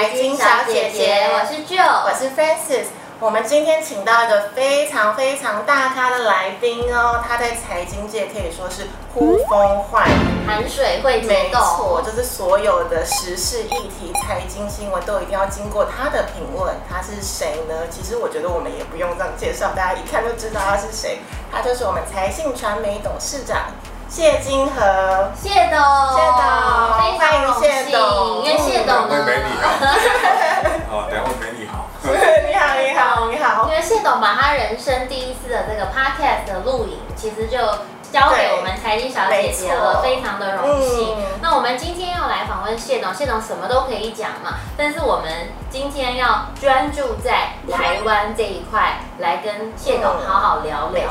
财经小姐姐，我是 Joe，我是 Francis。我们今天请到一个非常非常大咖的来宾哦，他在财经界可以说是呼风唤雨，含水会没错，就是所有的时事议题、财经新闻都一定要经过他的评论。他是谁呢？其实我觉得我们也不用这样介绍，大家一看就知道他是谁。他就是我们财信传媒董事长。谢金河，谢董，谢董，欢迎谢董，因为谢董呢，美女好，好，两位美女好，你好，你好，你好，因为谢董把他人生第一次的这个 podcast 的录影，其实就。交给我们财经小姐姐了，非常的荣幸。嗯、那我们今天要来访问谢董，谢董什么都可以讲嘛，但是我们今天要专注在台湾这一块来跟谢董好好聊聊。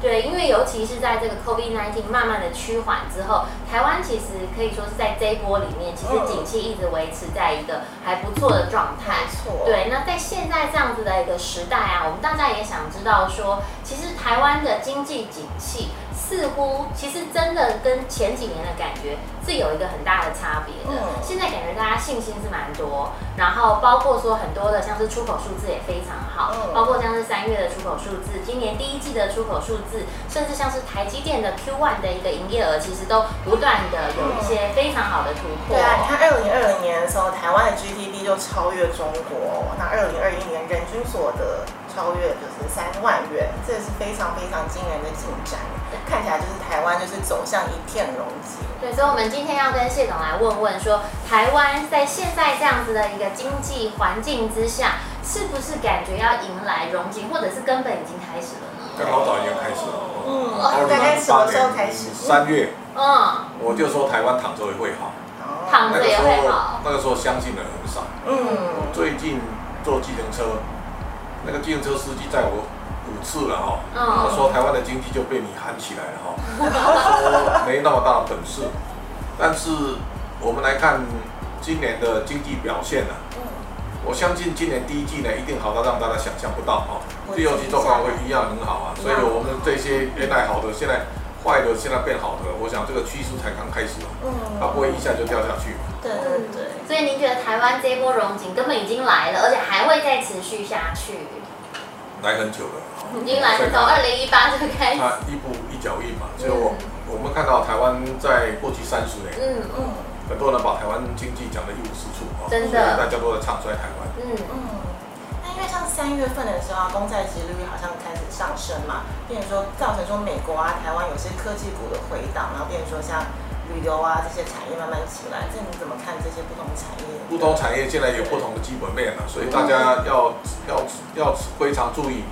对，因为尤其是在这个 COVID-19 慢慢的趋缓之后，台湾其实可以说是在这一波里面，其实景气一直维持在一个还不错的状态。没错，对。那在现在这样子的一个时代啊，我们大家也想知道说，其实台湾的经济景气。似乎其实真的跟前几年的感觉是有一个很大的差别的。嗯、现在感觉大家信心是蛮多，然后包括说很多的像是出口数字也非常好，嗯、包括像是三月的出口数字，今年第一季的出口数字，甚至像是台积电的 Q1 的一个营业额，其实都不断的有一些非常好的突破。对啊，你看二零二零年的时候，台湾的 GDP 就超越中国，那二零二一年人均所得超越就是三万元，这是非常非常惊人的进展。看起来就是台湾就是走向一片荣景。对，所以，我们今天要跟谢总来问问说，台湾在现在这样子的一个经济环境之下，是不是感觉要迎来荣景，或者是根本已经开始了呢？跟老早已经开始了。嗯，大概什么时候开始？三月。嗯。我就说台湾躺着也会好。躺着也会好。那个时候相信的人很少。嗯。最近坐计程车，那个计程车司机载我。五次了哈，他说台湾的经济就被你喊起来了哈，说没那么大的本事，但是我们来看今年的经济表现呢，我相信今年第一季呢一定好到让大家想象不到哈，第二季状况会一样很好啊，所以我们这些原来好的现在坏的现在变好的，我想这个趋势才刚开始，它不会一下就掉下去。对对对，所以您觉得台湾这一波融景根本已经来了，而且还会再持续下去？来很久了，已经来了，从二零一八就开始。他一步一脚印嘛，所以我我们看到台湾在过去三十年，嗯嗯，很多人把台湾经济讲得一无是处啊，真的，大家都在唱衰台湾。嗯嗯，那因为像三月份的时候啊，公债殖利率好像开始上升嘛，变成说造成说美国啊、台湾有些科技股的回档，然后变成说像。旅游啊，这些产业慢慢起来，这你怎么看这些不同产业？不同产业现在有不同的基本面了，所以大家要要要非常注意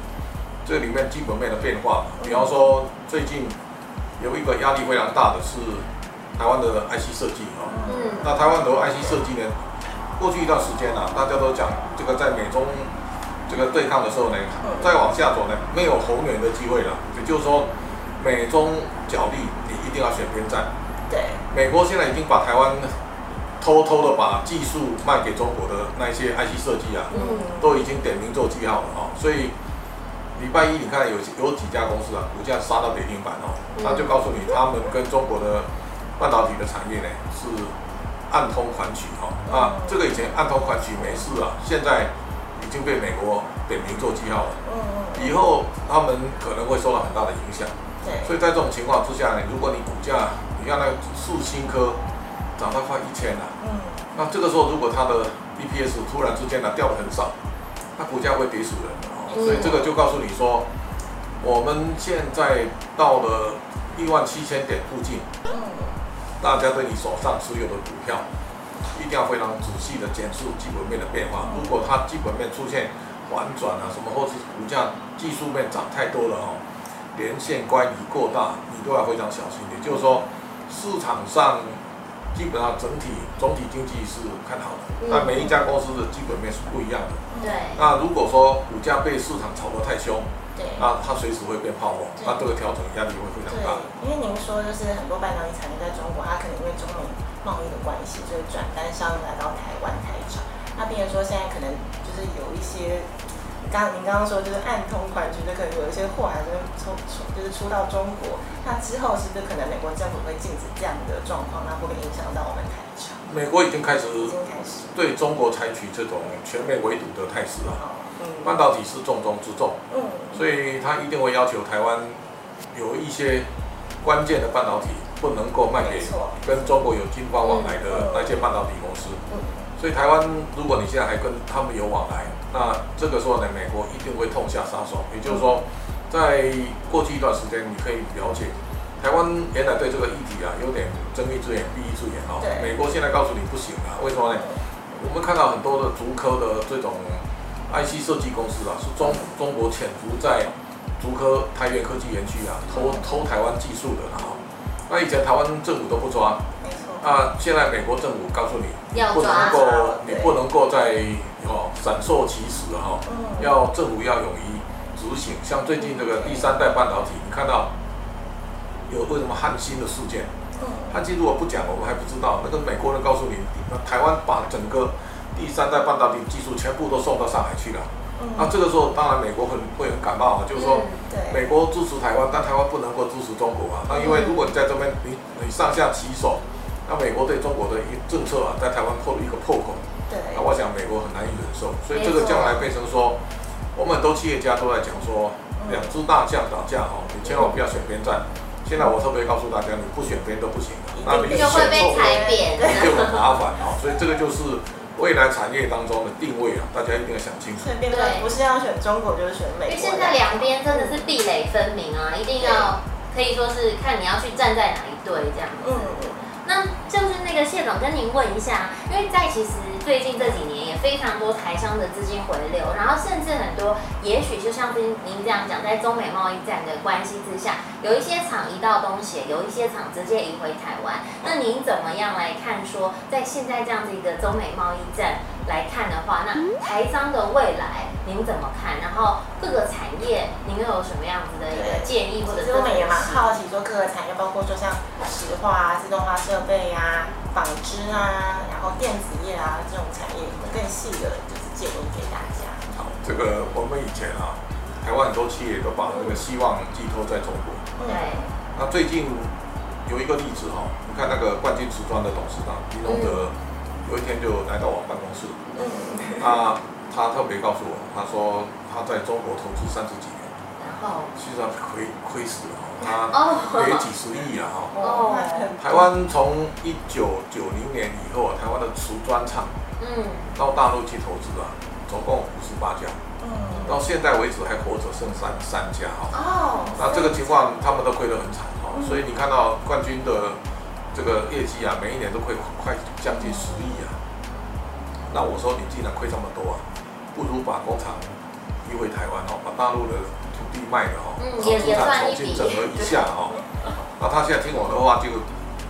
这里面基本面的变化。比方说，最近有一个压力非常大的是台湾的 IC 设计啊。嗯。那台湾的 IC 设计呢，过去一段时间呢，大家都讲这个在美中这个对抗的时候呢，再往下走呢，没有宏远的机会了。也就是说，美中角力，你一定要选边站。对，美国现在已经把台湾偷偷的把技术卖给中国的那些 IC 设计啊，嗯，都已经点名做记号了哦。所以礼拜一你看有有几家公司啊，股价杀到跌停板哦，他就告诉你他们跟中国的半导体的产业呢是暗通款曲哈。啊，这个以前暗通款曲没事啊，现在已经被美国点名做记号了。以后他们可能会受到很大的影响。所以在这种情况之下呢，如果你股价你看那个四星科涨到快一千了，嗯，那这个时候如果它的 EPS 突然之间呢掉的很少，那股价会跌死人的哦。所以这个就告诉你说，我们现在到了一万七千点附近，嗯，大家对你手上持有的股票一定要非常仔细的检视基本面的变化。如果它基本面出现反转啊，什么或是股价技术面涨太多了哦，连线乖离过大，你都要非常小心。也就是说。市场上基本上整体总体经济是看好的，但每一家公司的基本面是不一样的。对。那如果说股价被市场炒得太凶，对，那它随时会变泡沫，那这个调整压力会非常大。因为您说就是很多半导体产业在中国，它可能因为中美贸易的关系，就是转单商来到台湾台厂。那比如说现在可能就是有一些。刚您刚刚说就是暗通款觉得可能有一些货还是出出就是出到中国，那之后是不是可能美国政府会禁止这样的状况？那会不会影响到我们台厂？美国已经开始已经开始对中国采取这种全面围堵的态势了。嗯，半导体是重中之重，嗯，所以他一定会要求台湾有一些关键的半导体不能够卖给跟中国有经贸往来的那些半导体公司。嗯，所以台湾如果你现在还跟他们有往来，那这个时候呢，美国一定会痛下杀手。也就是说，在过去一段时间，你可以了解，台湾原来对这个议题啊有点睁一只眼闭一只眼啊。美国现在告诉你不行啊，为什么呢？我们看到很多的竹科的这种。IC 设计公司啊，是中中国潜伏在竹科台元科技园区啊，偷偷台湾技术的啊。那以前台湾政府都不抓。啊，现在美国政府告诉你，不能够，你不能够再哦闪烁其词哈。要政府要勇于执行。像最近这个第三代半导体，你看到有为什么汉芯的事件？汉芯如果不讲，我们还不知道。那个美国人告诉你，那台湾把整个。第三代半导体技术全部都送到上海去了，嗯、那这个时候当然美国很会很感冒啊，就是说，美国支持台湾，但台湾不能够支持中国啊。那因为如果你在这边你你上下其手，那美国对中国的一政策啊，在台湾破了一个破口，对，那我想美国很难以忍受，所以这个将来变成说，我们很多企业家都在讲说，两只大将打架哦，你千万不要选边站。现在我特别告诉大家，你不选边都不行，那你选错就很麻烦啊。所以这个就是。未来产业当中的定位啊，大家一定要想清楚。对，不是要选中国就是选美国。因为现在两边真的是壁垒分明啊，一定要可以说是看你要去站在哪一队这样子。嗯。那就是那个谢总跟您问一下，因为在其实最近这几年也非常多台商的资金回流，然后甚至很多，也许就像您您这样讲，在中美贸易战的关系之下，有一些厂移到东协，有一些厂直接移回台湾。那您怎么样来看说，在现在这样子一个中美贸易战来看的话，那台商的未来您怎么看？然后各个产业您又有什么样子的一个建议或者是？其实我们也蛮好奇，说各个产业，包括说像石化啊、自动化设备啊、纺织啊，然后电子业啊这种产业，有更细的，就是建议给大家。好，这个我们以前啊，台湾很多企业都把那个希望寄托在中国。对。那最近有一个例子哈，你看那个冠军瓷砖的董事长李龙德，有一天就来到我办公室。嗯。他他特别告诉我，他说他在中国投资三十几年，然后其实他亏亏死了。他赔几十亿啊！哈，台湾从一九九零年以后啊，台湾的瓷砖厂，嗯，到大陆去投资啊，总共五十八家，嗯，到现在为止还活着剩三三家哈。哦，那这个情况他们都亏得很惨哈，所以你看到冠军的这个业绩啊，每一年都亏快将近十亿啊。那我说你既然亏这么多啊，不如把工厂移回台湾哦，把大陆的土。地卖的哈，资产重新整合一下哦。那他现在听我的话，就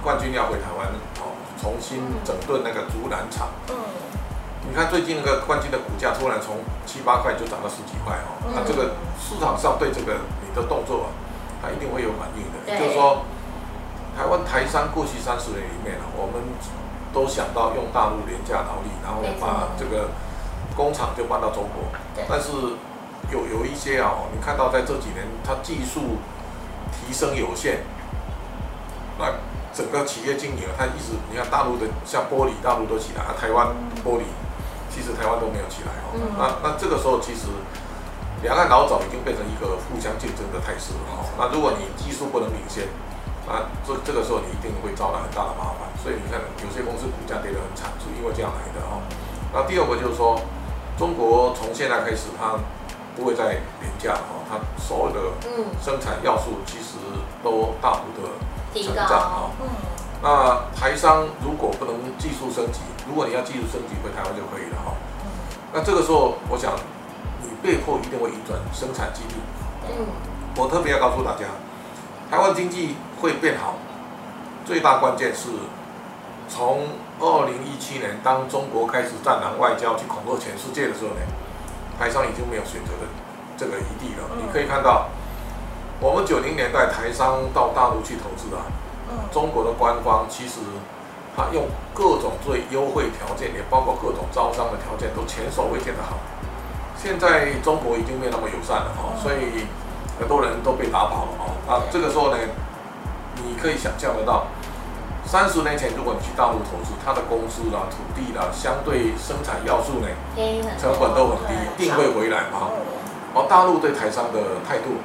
冠军要回台湾哦，重新整顿那个竹篮厂。嗯。你看最近那个冠军的股价突然从七八块就涨到十几块哦，那这个市场上对这个你的动作啊，它一定会有反应的。就是说，台湾台商过去三十年里面啊，我们都想到用大陆廉价劳力，然后把这个工厂就搬到中国，但是。有有一些啊，你看到在这几年，它技术提升有限，那整个企业经营啊，它一直你看大陆的像玻璃，大陆都起来，啊，台湾玻璃其实台湾都没有起来哦。那那这个时候其实两岸老早已经变成一个互相竞争的态势了哈。那如果你技术不能领先，那这这个时候你一定会招来很大的麻烦。所以你看有些公司股价跌得很惨，是因为这样来的哈。那第二个就是说，中国从现在开始它。不会再廉价哈，它所有的生产要素其实都大幅的成长啊。嗯，那台商如果不能技术升级，如果你要技术升级回台湾就可以了哈。那这个时候，我想你背后一定会移转生产基地。嗯，我特别要告诉大家，台湾经济会变好，最大关键是从二零一七年当中国开始战狼外交去恐吓全世界的时候呢。台商已经没有选择的这个余地了。你可以看到，我们九零年代台商到大陆去投资啊，中国的官方其实他用各种最优惠条件，也包括各种招商的条件，都前所未见的好。现在中国已经没有那么友善了哈，所以很多人都被打跑了哈。那这个时候呢，你可以想象得到，三十年前如果你去大陆投资，它的公司啦、土地啦，相对生产要素呢，成本都很低，一定会回来嘛。哦，大陆对台商的态度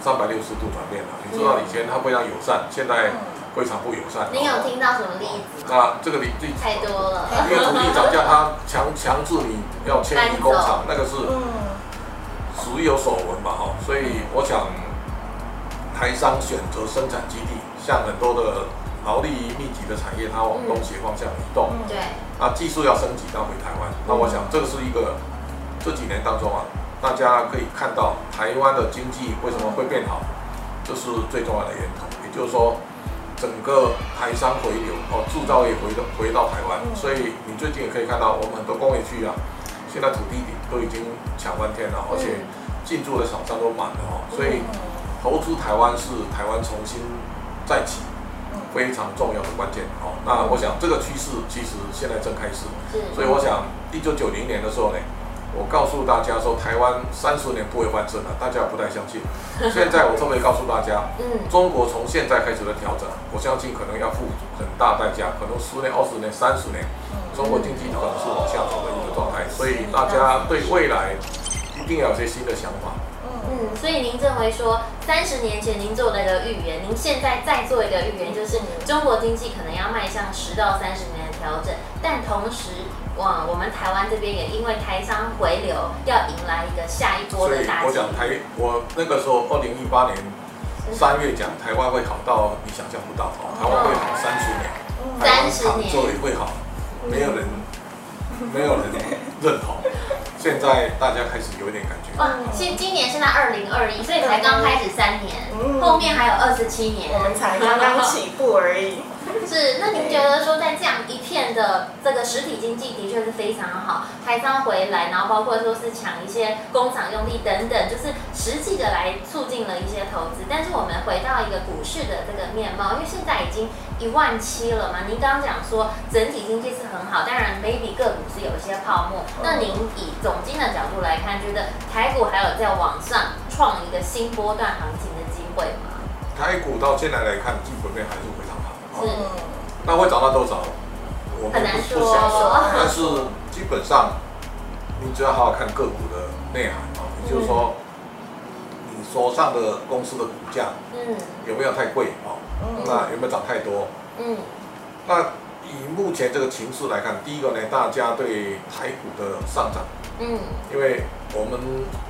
三百六十度转变了。你知道以前他非常友善，现在非常不友善。你有听到什么例子？那这个例子太多了。因为土地涨价，他强强制你要迁移工厂，那个是属于有所闻嘛，哈。所以我想，台商选择生产基地，像很多的劳力密集的产业，它往东协方向移动。对。啊，技术要升级，到回台湾。那我想，这个是一个这几年当中啊。大家可以看到台湾的经济为什么会变好，这是最重要的源头。也就是说，整个台商回流哦，制造业回到回到台湾，所以你最近也可以看到，我们很多工业区啊，现在土地都已经抢翻天了，而且进驻的厂商都满了哦。所以投资台湾是台湾重新再起非常重要的关键哦。那我想这个趋势其实现在正开始，所以我想一九九零年的时候呢。我告诉大家说，台湾三十年不会翻身了，大家不太相信。现在我特别告诉大家，嗯，中国从现在开始的调整，我相信可能要付很大代价，可能十年、二十年、三十年，中国经济可能是往下走的一个状态。所以大家对未来一定要有些新的想法。嗯，所以您认为说，三十年前您做了一个预言，您现在再做一个预言，就是中国经济可能要迈向十到三十年的调整，但同时。哇，我们台湾这边也因为台商回流，要迎来一个下一波的大。我讲台，我那个时候二零一八年三月讲台湾会好到你想象不到哦，台湾会好三十年，三十年做也会好，没有人没有人认同。现在大家开始有点感觉。哇，现今年现在二零二一，所以才刚开始三年，后面还有二十七年，我们才刚刚起步而已。是，那您觉得说，在这样一片的这个实体经济的确是非常好，台商回来，然后包括说是抢一些工厂用地等等，就是实际的来促进了一些投资。但是我们回到一个股市的这个面貌，因为现在已经一万七了嘛，您刚刚讲说整体经济是很好，当然 maybe 个股是有一些泡沫。那您以总经的角度来看，觉得台股还有在往上创一个新波段行情的机会吗？台股到现在来看，基本面还是。是，那会涨到多少？我们不不想说，但是基本上，你只要好好看个股的内涵啊，也就是说，你手上的公司的股价，嗯，有没有太贵啊？那有没有涨太多？嗯，那以目前这个情势来看，第一个呢，大家对台股的上涨，嗯，因为。我们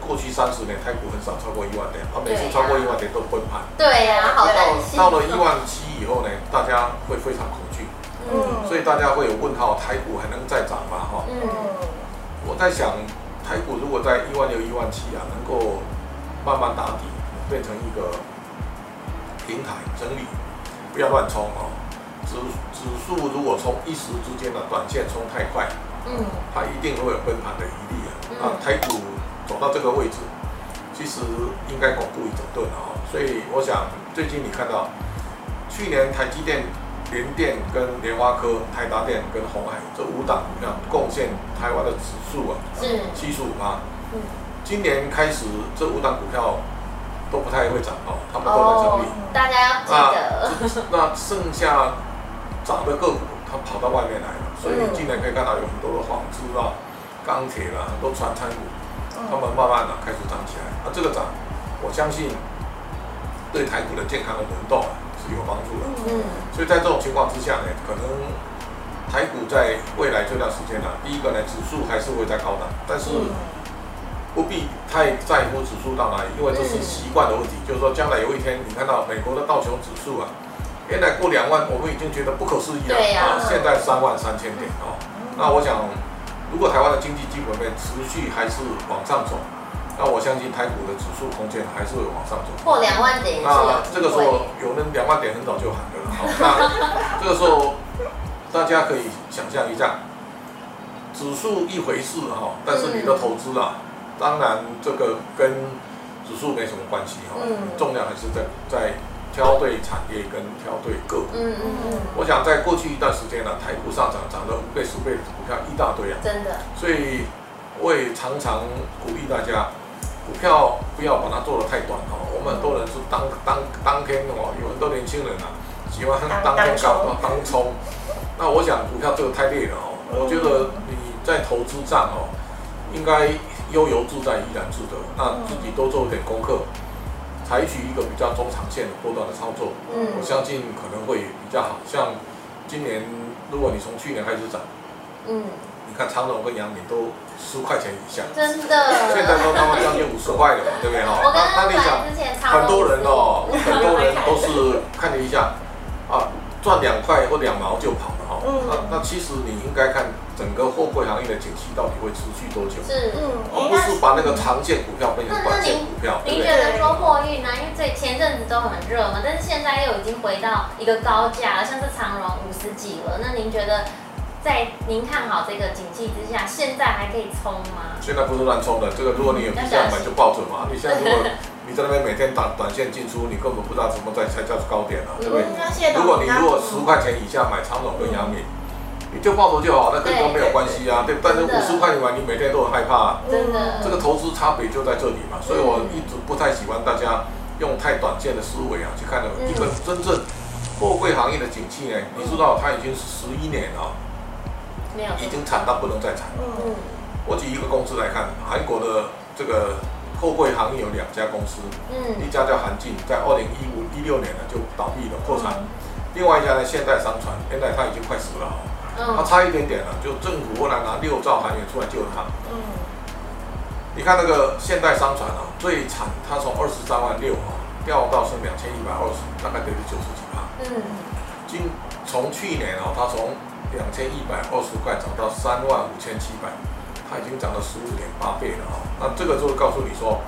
过去三十年台股很少超过一万点，啊，每次超过一万点都崩盘。对呀，好担心。到了一万七以后呢，大家会非常恐惧，嗯，所以大家会有问号，台股还能再涨吗？哈，嗯，我在想，台股如果在一万六、一万七啊，能够慢慢打底，变成一个平台整理，不要乱冲哦。指指数如果从一时之间的短线冲太快，嗯，它一定会有崩盘的余地啊。啊，台股走到这个位置，其实应该巩固一整顿了啊。所以我想，最近你看到，去年台积电、联电跟联发科、台达电跟鸿海这五档股票贡献台湾的指数啊，是七十五趴。嗯，今年开始这五档股票都不太会涨哦，他们都在整理。大家要记得。那剩下涨的个股，它跑到外面来了，所以今年可以看到有很多的纺织啊。钢铁了，很多传产股，他们慢慢的开始涨起来。那这个涨，我相信对台股的健康的轮动是有帮助的。嗯。所以在这种情况之下呢，可能台股在未来这段时间呢，第一个呢，指数还是会在高档，但是不必太在乎指数到哪里，因为这是习惯的问题。就是说，将来有一天你看到美国的道琼指数啊，原来过两万，我们已经觉得不可思议了。对呀。现在三万三千点哦，那我想。如果台湾的经济基本面持续还是往上走，那我相信台股的指数空间还是会往上走。破两万点。那这个时候有人两万点很早就喊了，好，那这个时候大家可以想象一下，指数一回事哈，但是你的投资啊，当然这个跟指数没什么关系哈，重量还是在在。挑对产业跟挑对个股，嗯嗯嗯，我想在过去一段时间呢，台股上涨涨了五倍、十倍的股票一大堆啊，真的。所以我也常常鼓励大家，股票不要把它做得太短哦。我们很多人是当当当天哦，有很多年轻人啊，喜欢当天高当冲。那我想股票这个太累了哦，我觉得你在投资上哦，应该悠游自在，怡然自得。那自己多做一点功课，采取一个比较中长线的波段的操作，我相信可能会比较好。像今年，如果你从去年开始涨，嗯，你看长荣跟阳明都十块钱以下，真的，现在都他妈将近五十块了，对不对哈？那那你想，很多人哦，很多人都是看了一下，啊，赚两块或两毛就跑了哈。那那其实你应该看整个货柜行业的景气到底会持续多久？是，嗯，而不是把那个常见股票变成短线股票。您觉得说货运呢？因为最前阵子都很热嘛，但是现在又已经回到一个高价了，像是长荣五十几了。那您觉得？在您看好这个景气之下，现在还可以冲吗？现在不是乱冲的，这个如果你有比价买就抱准嘛。你现在如果 你在那边每天打短线进出，你根本不知道什么在才叫高点啊，对不对？如果你如果十块钱以下买长荣跟阳明，你就抱着就好，那跟都没有关系啊，对。但是五十块钱买，你每天都很害怕。真的。这个投资差别就在这里嘛，所以我一直不太喜欢大家用太短线的思维啊去看的。一个真正货柜行业的景气呢，你知道它已经是十一年了。已经惨到不能再惨。嗯，我举一个公司来看，韩国的这个货柜行业有两家公司，嗯，一家叫韩进，在二零一五一六年呢就倒闭了破产，另外一家呢现代商船，现在它已经快死了，它差一点点了，就政府后来拿六兆韩元出来救它。嗯，你看那个现代商船啊，最惨，它从二十三万六啊掉到是两千一百二十，大概得是九十几趴。嗯，今从去年啊，它从两千一百二十块涨到三万五千七百，它已经涨了十五点八倍了啊！那这个就会告诉你说，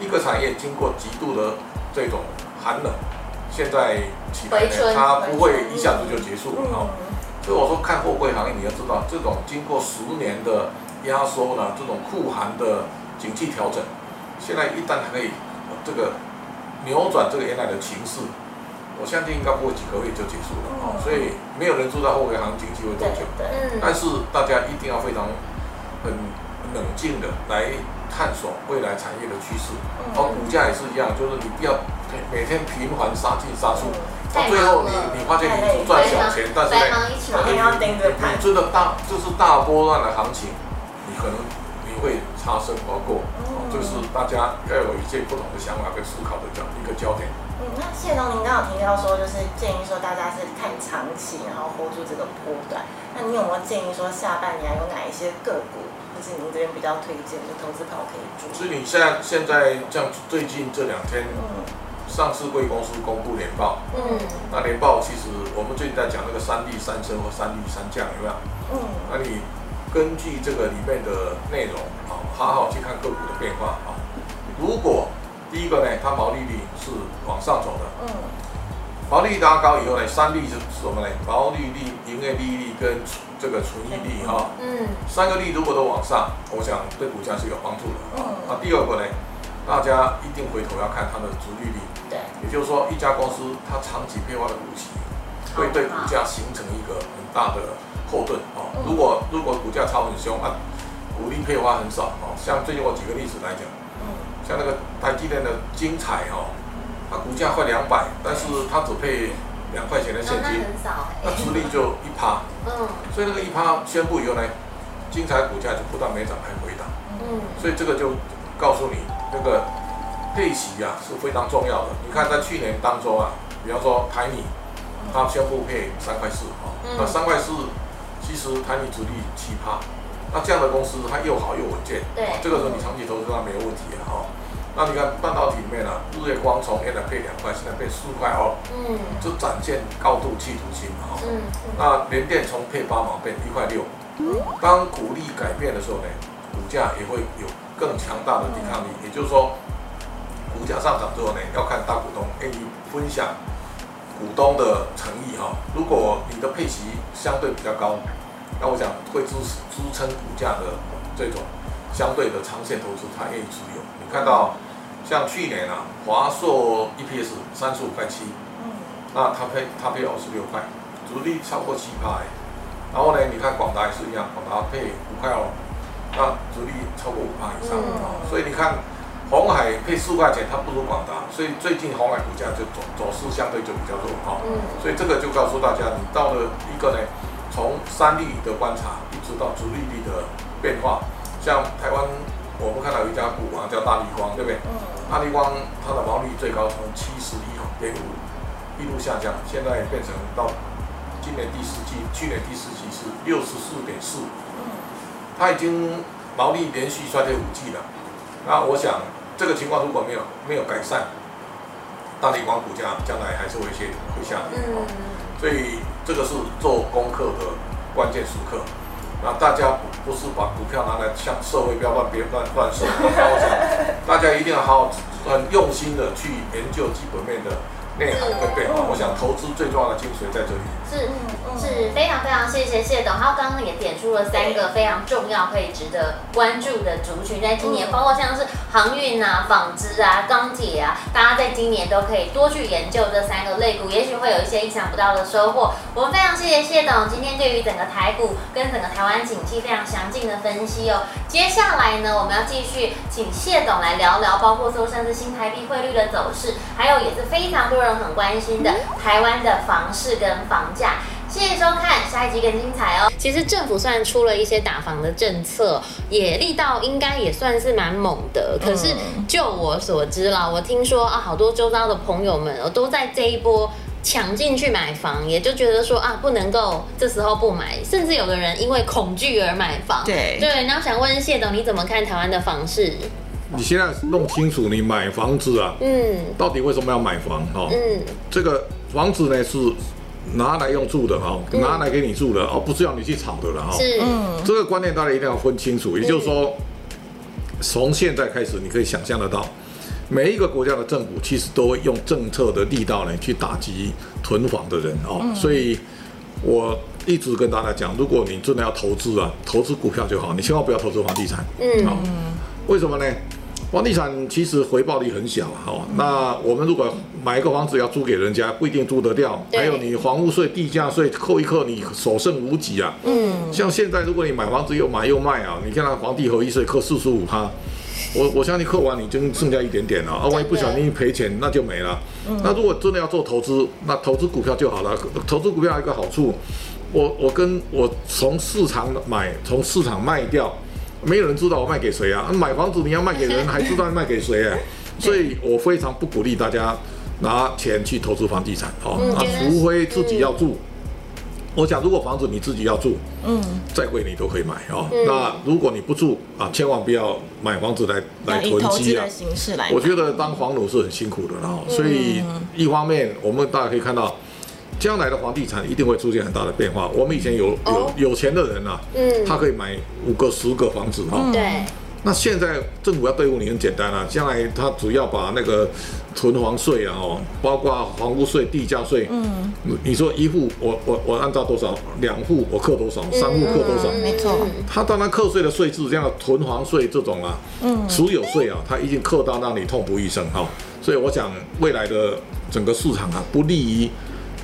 一个产业经过极度的这种寒冷，现在起来呢，它不会一下子就结束了啊！所以我说看货柜行业，你要知道，这种经过十年的压缩呢，这种酷寒的景气调整，现在一旦可以这个扭转这个原来的情势。我相信应该不会几个月就结束了啊，所以没有人知道货柜行情会多久。但是大家一定要非常很冷静的来探索未来产业的趋势。而股价也是一样，就是你不要每天频繁杀进杀出，到最后你你发现你只赚小钱，但是呢，你你真的大就是大波段的行情，你可能你会擦身而过。就是大家要有一些不同的想法跟思考的焦一个焦点。嗯，那谢总，您刚刚有提到说，就是建议说大家是看长期，然后 hold 住这个波段。那你有没有建议说下半年有哪一些个股，就是您这边比较推荐的投资朋友可以做？所以你现在现在像最近这两天，嗯，上市贵公司公布年报，嗯，那年报其实我们最近在讲那个三利三升和三利三降有没有？嗯，那你根据这个里面的内容啊，好好去看个股的变化啊。如果第一个呢，它毛利率是往上走的。嗯。毛利率拉高以后呢，三利是什么呢？毛利率、营业利率跟这个存益率哈。嗯。三个利如果都往上，我想对股价是有帮助的。嗯。那第二个呢，大家一定回头要看它的殖利率。对。也就是说，一家公司它长期配发的股息，会对股价形成一个很大的后盾啊。如果如果股价超很凶啊，股利配发很少啊，像最近我举个例子来讲。像那个台积电的精彩哦，它股价快两百，但是它只配两块钱的现金，那殖利就一趴，嗯，所以那个一趴宣布以后呢，精彩股价就不但没涨还回档，嗯，所以这个就告诉你，那个配息啊是非常重要的。你看在去年当中啊，比方说台米，它宣布配三块四啊，那三块四其实台米殖利七趴，那这样的公司它又好又稳健，对，这个时候你长期投资它没有问题了哈。那你看半导体里面呢、啊，日月光从原来配两块，现在配四块哦，嗯，就展现高度企图心嘛，嗯，那联电从配八毛变一块六，当股利改变的时候呢，股价也会有更强大的抵抗力，也就是说，股价上涨之后呢，要看大股东愿意分享股东的诚意哈，如果你的配息相对比较高，那我想会支支撑股价的这种相对的长线投资，他愿意持有，你看到。像去年啊，华硕 EPS 三十五块七，嗯，那它配它配二十六块，主力超过七块，然后呢，你看广达也是一样，广达配五块哦，那主力超过五块以上啊，嗯、所以你看红海配四块钱，它不如广达，所以最近红海股价就走走势相对就比较弱哈。嗯。所以这个就告诉大家，你到了一个呢，从三率的观察，一直到主利率的变化，像台湾，我们看到有一家股啊，叫大立光，对不对？嗯。大立光它的毛利最高从七十一点五一路下降，现在变成到今年第四季，去年第四季是六十四点四。嗯。它已经毛利连续衰退五季了，那我想。这个情况如果没有没有改善，大立光股价将来还是会先会下跌，嗯，所以这个是做功课的关键时刻。那大家不不是把股票拿来向社会标乱别乱乱射，那我想大家一定要好好很用心的去研究基本面的。内行跟背后，我想投资最重要的精髓在这里。是是非常非常谢谢谢董，他刚刚也点出了三个非常重要可以值得关注的族群，在今年包括像是航运啊、纺织啊、钢铁啊，大家在今年都可以多去研究这三个类股，也许会有一些意想不到的收获。我们非常谢谢谢董今天对于整个台股跟整个台湾景气非常详尽的分析哦。接下来呢，我们要继续请谢董来聊聊，包括说像是新台币汇率的走势，还有也是非常多人。很关心的台湾的房市跟房价，谢谢收看，下一集更精彩哦。其实政府虽然出了一些打房的政策，也力道应该也算是蛮猛的。可是就我所知啦，我听说啊，好多周遭的朋友们都在这一波抢进去买房，也就觉得说啊，不能够这时候不买，甚至有的人因为恐惧而买房。对对，那我想问谢董，你怎么看台湾的房市？你现在弄清楚，你买房子啊，嗯，到底为什么要买房？哈，嗯，这个房子呢是拿来用住的哈，拿来给你住的哦，不是要你去炒的了哈。是，嗯，这个观念大家一定要分清楚。也就是说，从现在开始，你可以想象得到，每一个国家的政府其实都会用政策的力道呢去打击囤房的人哦。所以我一直跟大家讲，如果你真的要投资啊，投资股票就好，你千万不要投资房地产。嗯，好，为什么呢？房地产其实回报率很小，哈。那我们如果买一个房子要租给人家，不一定租得掉。还有你房屋税、地价税扣一扣，你所剩无几啊。嗯。像现在如果你买房子又买又卖啊，你看那房地合一税扣四十五趴，我我相信扣完你就剩下一点点了啊。万一不小心赔钱，那就没了。那如果真的要做投资，那投资股票就好了。投资股票有一个好处，我我跟我从市场买，从市场卖掉。没有人知道我卖给谁啊？买房子你要卖给人，还知道卖给谁啊？所以我非常不鼓励大家拿钱去投资房地产哦。啊，除非自己要住。我想，如果房子你自己要住，嗯，再贵你都可以买哦。那如果你不住啊，千万不要买房子来来囤积啊。我觉得当房奴是很辛苦的哦。所以一方面，我们大家可以看到。将来的房地产一定会出现很大的变化。我们以前有有有钱的人啊，嗯，他可以买五个、十个房子哈。对。那现在政府要对付你很简单啊，将来他主要把那个囤房税啊，哦，包括房屋税、地价税，嗯，你说一户我我我按照多少，两户我扣多少，三户扣多少？没错。他当然扣税的税制，像囤房税这种啊，嗯，持有税啊，他已经扣到让你痛不欲生哈。所以我想未来的整个市场啊，不利于。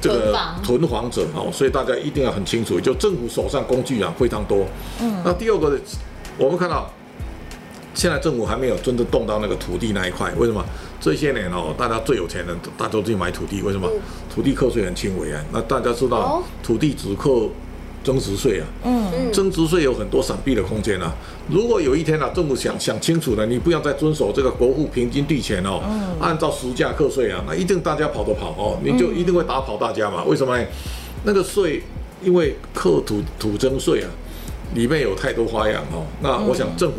这个囤房者哦，所以大家一定要很清楚，就政府手上工具啊非常多。嗯，那第二个，我们看到现在政府还没有真的动到那个土地那一块，为什么？这些年哦，大家最有钱的大家都去买土地，为什么？土地课税很轻微啊。那大家知道土地只课。增值税啊，嗯，增值税有很多闪避的空间啊。如果有一天啊，政府想想清楚了，你不要再遵守这个国库平均地权哦，按照实价课税啊，那一定大家跑都跑哦，你就一定会打跑大家嘛。为什么呢？那个税因为课土土增税啊，里面有太多花样哦。那我想政府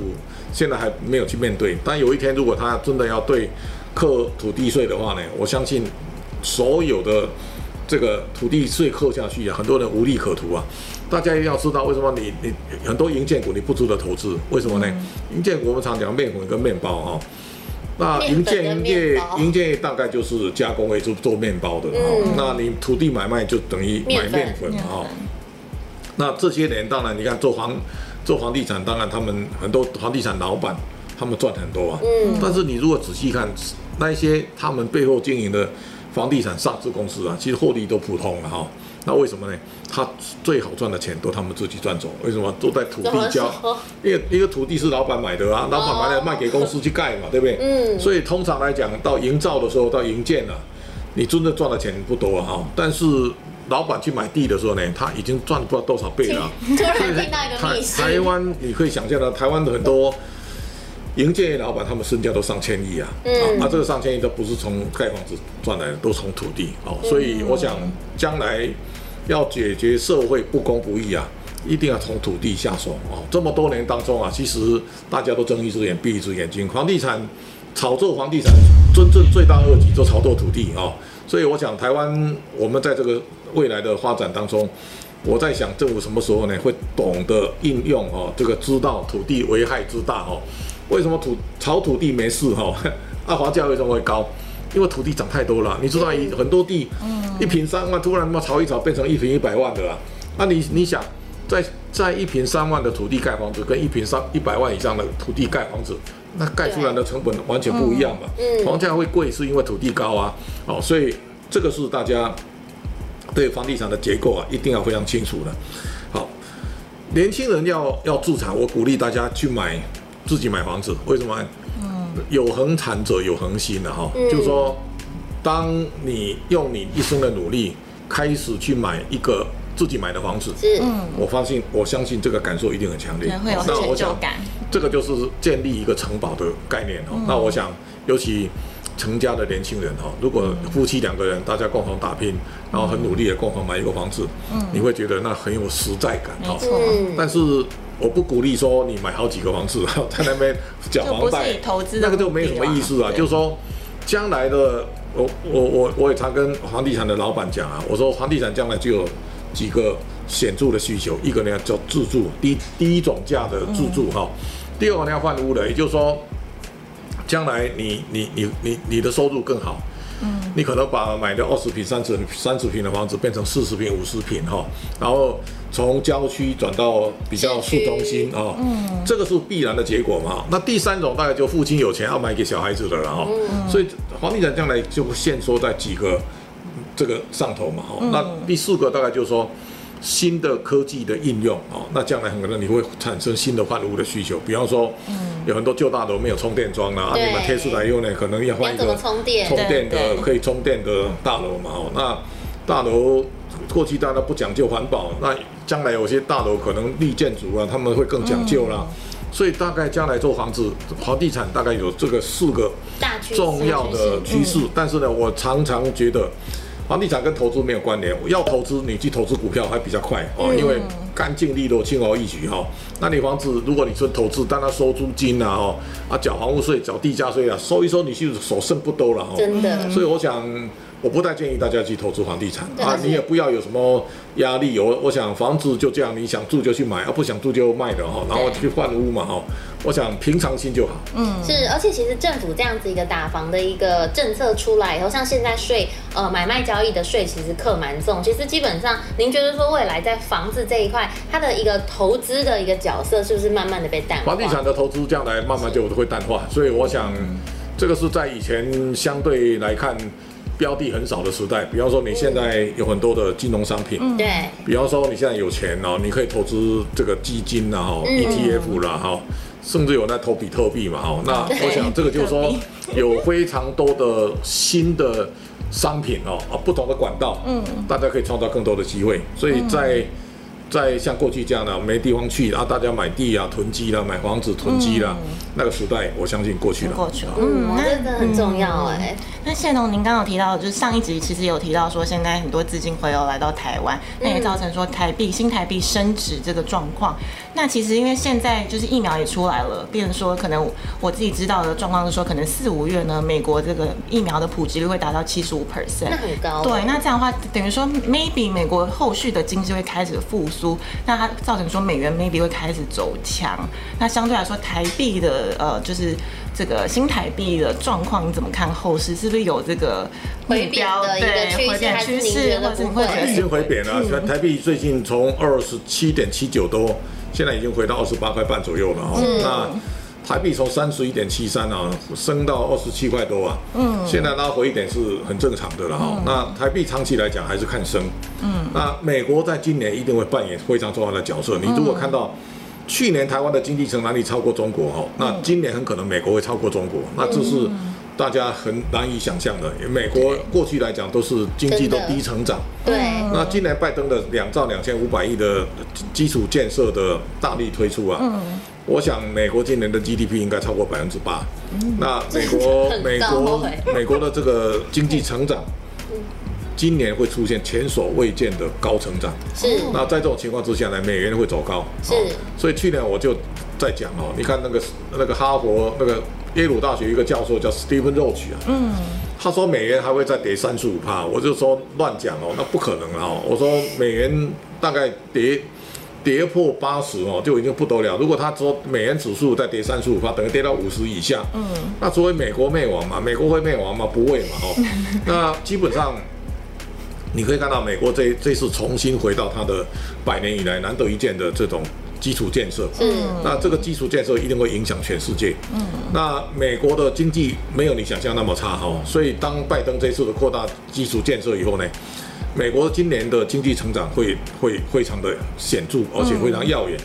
现在还没有去面对，但有一天如果他真的要对课土地税的话呢，我相信所有的这个土地税扣下去啊，很多人无利可图啊。大家一定要知道为什么你你很多营建股你不值得投资？为什么呢？营建股我们常讲面粉跟面包哈，那营建业营建业大概就是加工为主做面包的嗯，那你土地买卖就等于买面粉哈。那这些年当然你看做房做房地产，当然他们很多房地产老板他们赚很多啊，嗯但是你如果仔细看那一些他们背后经营的房地产上市公司啊，其实获利都普通了哈。那为什么呢？他最好赚的钱都他们自己赚走，为什么？都在土地交，因为一个土地是老板买的啊，老板买来卖给公司去盖嘛，对不对？嗯。所以通常来讲，到营造的时候，到营建了，你真的赚的钱不多啊。但是老板去买地的时候呢，他已经赚不知道多少倍了。突然听到一个。台湾你可以想象到，台湾的很多营建业老板，他们身价都上千亿啊。嗯。那这个上千亿都不是从盖房子赚来的，都从土地哦。所以我想将来。要解决社会不公不义啊，一定要从土地下手哦。这么多年当中啊，其实大家都睁一只眼闭一只眼睛，房地产炒作，房地产真正罪大恶极就炒作土地啊。所以我想，台湾我们在这个未来的发展当中，我在想政府什么时候呢会懂得应用哦，这个知道土地危害之大哦。为什么土炒土地没事哈？啊，房价为什么会高？因为土地涨太多了，你知道，很多地，一平三万，突然嘛炒一炒变成一平一百万的了。那你你想，在在一平三万的土地盖房子，跟一平三一百万以上的土地盖房子，那盖出来的成本完全不一样嘛。房价会贵是因为土地高啊。哦，所以这个是大家对房地产的结构啊，一定要非常清楚的。好，年轻人要要住产，我鼓励大家去买自己买房子，为什么？嗯有恒产者有恒心的哈，就是说，当你用你一生的努力开始去买一个自己买的房子，是，我发现我相信这个感受一定很强烈，会有成就感。这个就是建立一个城堡的概念哈。那我想，尤其成家的年轻人哈，如果夫妻两个人大家共同打拼，然后很努力的共同买一个房子，你会觉得那很有实在感哈。但是。我不鼓励说你买好几个房子，在那边缴房贷，投资那个就没什么意思啊。就是说，将来的我我我我也常跟房地产的老板讲啊，我说房地产将来就有几个显著的需求，一个呢叫自住，低低总价的自住哈。第二个呢要换屋的，也就是说，将来你你你你你的收入更好。嗯，你可能把买的二十平、三十三十平的房子变成四十平、五十平哈，然后从郊区转到比较市中心啊，嗯，这个是必然的结果嘛。那第三种大概就父亲有钱要买给小孩子的了哈，嗯，所以房地产将来就限缩在几个这个上头嘛哈。那第四个大概就是说。新的科技的应用哦，那将来很可能你会产生新的换屋的需求，比方说，有很多旧大楼没有充电桩啦，啊，你们贴出来以后呢，可能要换一个充电？充电的可以充电的大楼嘛哦，那大楼过去大家不讲究环保，那将来有些大楼可能绿建筑啊，他们会更讲究啦，所以大概将来做房子房地产大概有这个四个重要的趋势，但是呢，我常常觉得。房地产跟投资没有关联，要投资你去投资股票还比较快哦，因为干净利落、轻而易举哈。那你房子如果你说投资，但它收租金啊，哦啊缴房屋税、缴地价税啊，收一收你就所剩不多了哈。真的，所以我想。我不太建议大家去投资房地产啊，你也不要有什么压力。我我想房子就这样，你想住就去买，啊不想住就卖的哈，然后去换屋嘛哈。我想平常心就好。嗯，是，而且其实政府这样子一个打房的一个政策出来以后，像现在税呃买卖交易的税其实课蛮重。其实基本上，您觉得说未来在房子这一块，它的一个投资的一个角色是不是慢慢的被淡化？房地产的投资将来慢慢就会淡化，所以我想这个是在以前相对来看。标的很少的时代，比方说你现在有很多的金融商品，对，比方说你现在有钱哦，你可以投资这个基金啦，哈，ETF 啦，哈，甚至有在投比特币嘛，哈，那 我想这个就是说有非常多的新的商品哦，啊，不同的管道，嗯，大家可以创造更多的机会，所以在。在像过去这样的没地方去啊，大家买地啊、囤积啦、买房子囤积啦，嗯、那个时代我相信过去了。过去了，嗯，那真的很重要哎。那谢农，您刚刚有提到，就是上一集其实有提到说，现在很多资金回流来到台湾，那也造成说台币、新台币升值这个状况。那其实因为现在就是疫苗也出来了，变成说可能我自己知道的状况是说，可能四五月呢，美国这个疫苗的普及率会达到七十五 percent，那很高。对，那这样的话等于说 maybe 美国后续的经济会开始复苏。那它造成说美元 maybe 会开始走强，那相对来说台币的呃就是这个新台币的状况你怎么看后市？是不是有这个回标的一个趋势？还是您觉得不会？已经回贬了，嗯、台币最近从二十七点七九多，现在已经回到二十八块半左右了哈。嗯、那台币从三十一点七三啊升到二十七块多啊，嗯，现在拉回一点是很正常的了哈。嗯、那台币长期来讲还是看升，嗯，那美国在今年一定会扮演非常重要的角色。你如果看到去年台湾的经济成长率超过中国哈，那今年很可能美国会超过中国，那这是大家很难以想象的。美国过去来讲都是经济都低成长，对，那今年拜登的两兆两千五百亿的基础建设的大力推出啊，嗯。我想美国今年的 GDP 应该超过百分之八。那美国 美国美国的这个经济成长，今年会出现前所未见的高成长。是。那在这种情况之下呢，美元会走高。是。所以去年我就在讲哦，你看那个那个哈佛那个耶鲁大学一个教授叫 Stephen Roach 啊，嗯，他说美元还会再跌三十五帕，我就说乱讲哦，那不可能了哦，我说美元大概跌。跌破八十哦，就已经不得了。如果他说美元指数再跌三十五帕等于跌到五十以下，嗯，那作为美国灭亡嘛？美国会灭亡吗？不会嘛？哦，那基本上你可以看到，美国这这次重新回到它的百年以来难得一见的这种基础建设，嗯，那这个基础建设一定会影响全世界，嗯，那美国的经济没有你想象那么差哈，所以当拜登这次的扩大基础建设以后呢，美国今年的经济成长会会非常的显著，而且非常耀眼，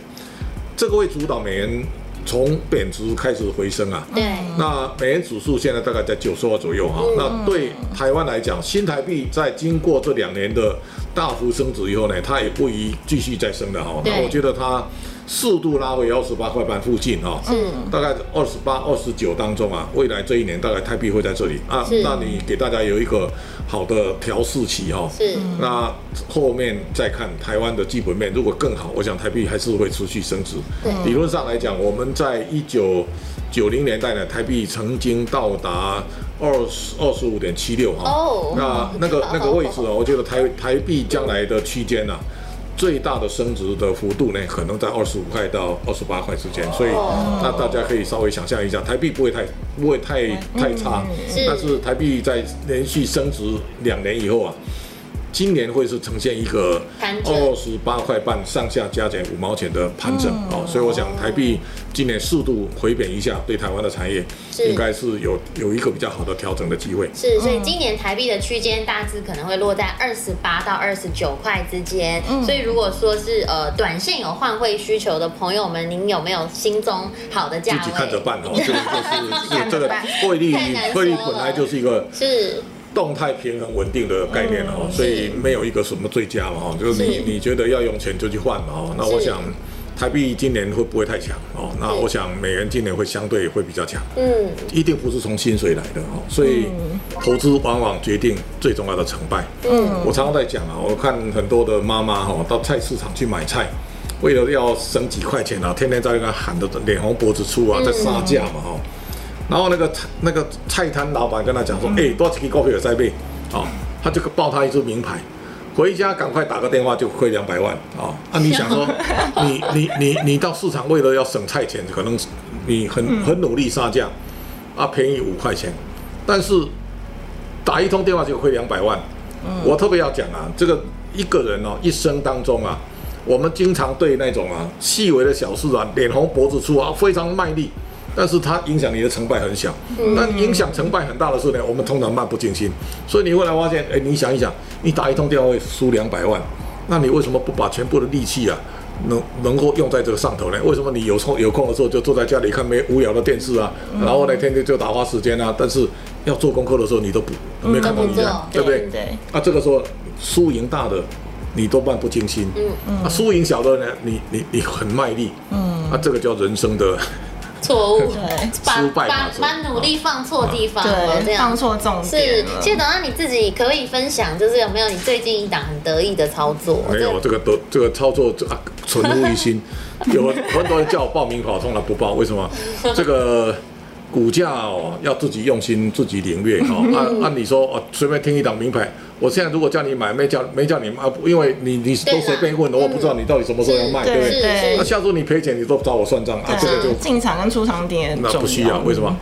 这个会主导美元从贬值开始回升啊。对。那美元指数现在大概在九十二左右哈。那对台湾来讲，新台币在经过这两年的大幅升值以后呢，它也不宜继续再升了哈。那我觉得它。速度拉回二十八块半附近哈，嗯，大概二十八、二十九当中啊，未来这一年大概台币会在这里。啊，那你给大家有一个好的调试期哈，是，那后面再看台湾的基本面，如果更好，我想台币还是会持续升值。对，理论上来讲，我们在一九九零年代呢，台币曾经到达二十二十五点七六哈，哦，那那个那个位置啊，我觉得台台币将来的区间呢。最大的升值的幅度呢，可能在二十五块到二十八块之间，所以那大家可以稍微想象一下，台币不会太不会太太差，但是台币在连续升值两年以后啊。今年会是呈现一个二十八块半上下加减五毛钱的盘整哦，所以我想台币今年适度回贬一下，对台湾的产业应该是有有一个比较好的调整的机会。是，所以今年台币的区间大致可能会落在二十八到二十九块之间。所以如果说是呃短线有换汇需求的朋友们，您有没有心中好的价位？自己看着办哦，这个就是这个汇率汇率本来就是一个是。动态平衡稳定的概念哦，所以没有一个什么最佳嘛哈，就是你你觉得要用钱就去换嘛哈。那我想台币今年会不会太强哦？那我想美元今年会相对会比较强，嗯，一定不是从薪水来的哦。所以投资往往决定最重要的成败。嗯，我常常在讲啊，我看很多的妈妈哈到菜市场去买菜，为了要省几块钱啊，天天在那个喊的脸红脖子粗啊，在杀价嘛哈。然后那个菜那个菜摊老板跟他讲说，哎，多少钱高票有在背，哦，他就报他一支名牌，回家赶快打个电话就亏两百万，哦，啊，你想说，你你你你到市场为了要省菜钱，可能你很很努力杀价，啊，便宜五块钱，但是打一通电话就亏两百万，我特别要讲啊，这个一个人哦一生当中啊，我们经常对那种啊细微的小事啊脸红脖子粗啊非常卖力。但是它影响你的成败很小，但影响成败很大的事呢，我们通常漫不经心。所以你后来发现，哎，你想一想，你打一通电话会输两百万，那你为什么不把全部的力气啊，能能够用在这个上头呢？为什么你有空有空的时候就坐在家里看没无聊的电视啊，然后呢天天就打发时间啊？但是要做功课的时候你都不没看到你这样，对不对？对。啊，这个时候输赢大的你都漫不经心，嗯嗯。啊，输赢小的呢，你你你很卖力，嗯。啊，这个叫人生的。错误，对，把把把努力放错地方，对，放错重点。是，谢董，那你自己可以分享，就是有没有你最近一档很得意的操作？没有，这个得这个操作啊，存乎一心。有很多人叫我报名跑，从来不报，为什么？这个。股价哦，要自己用心，自己领略哦。按 按理说哦，随便听一档名牌，我现在如果叫你买，没叫没叫你啊，因为你你都随便问的，我不知道你到底什么时候要卖，对不对？那下次你赔钱，你都找我算账啊，这个就进场跟出场点，那不需要，为什么？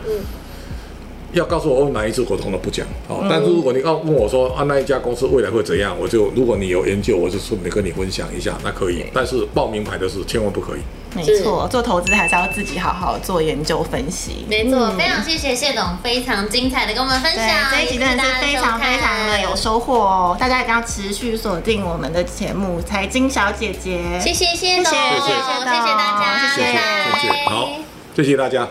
要告诉我问哪一支，我通的不讲。好，但是如果你要问我说啊，那一家公司未来会怎样，我就如果你有研究，我就顺便跟你分享一下，那可以。但是报名牌的事千万不可以。没错，做投资还是要自己好好做研究分析。没错，嗯、非常谢谢谢董，非常精彩的跟我们分享。这一集真的是非常非常的有收获哦！大家一定要持续锁定我们的节目《财经小姐姐》。谢谢谢董，谢谢谢谢大家，谢谢谢谢，好，谢谢大家。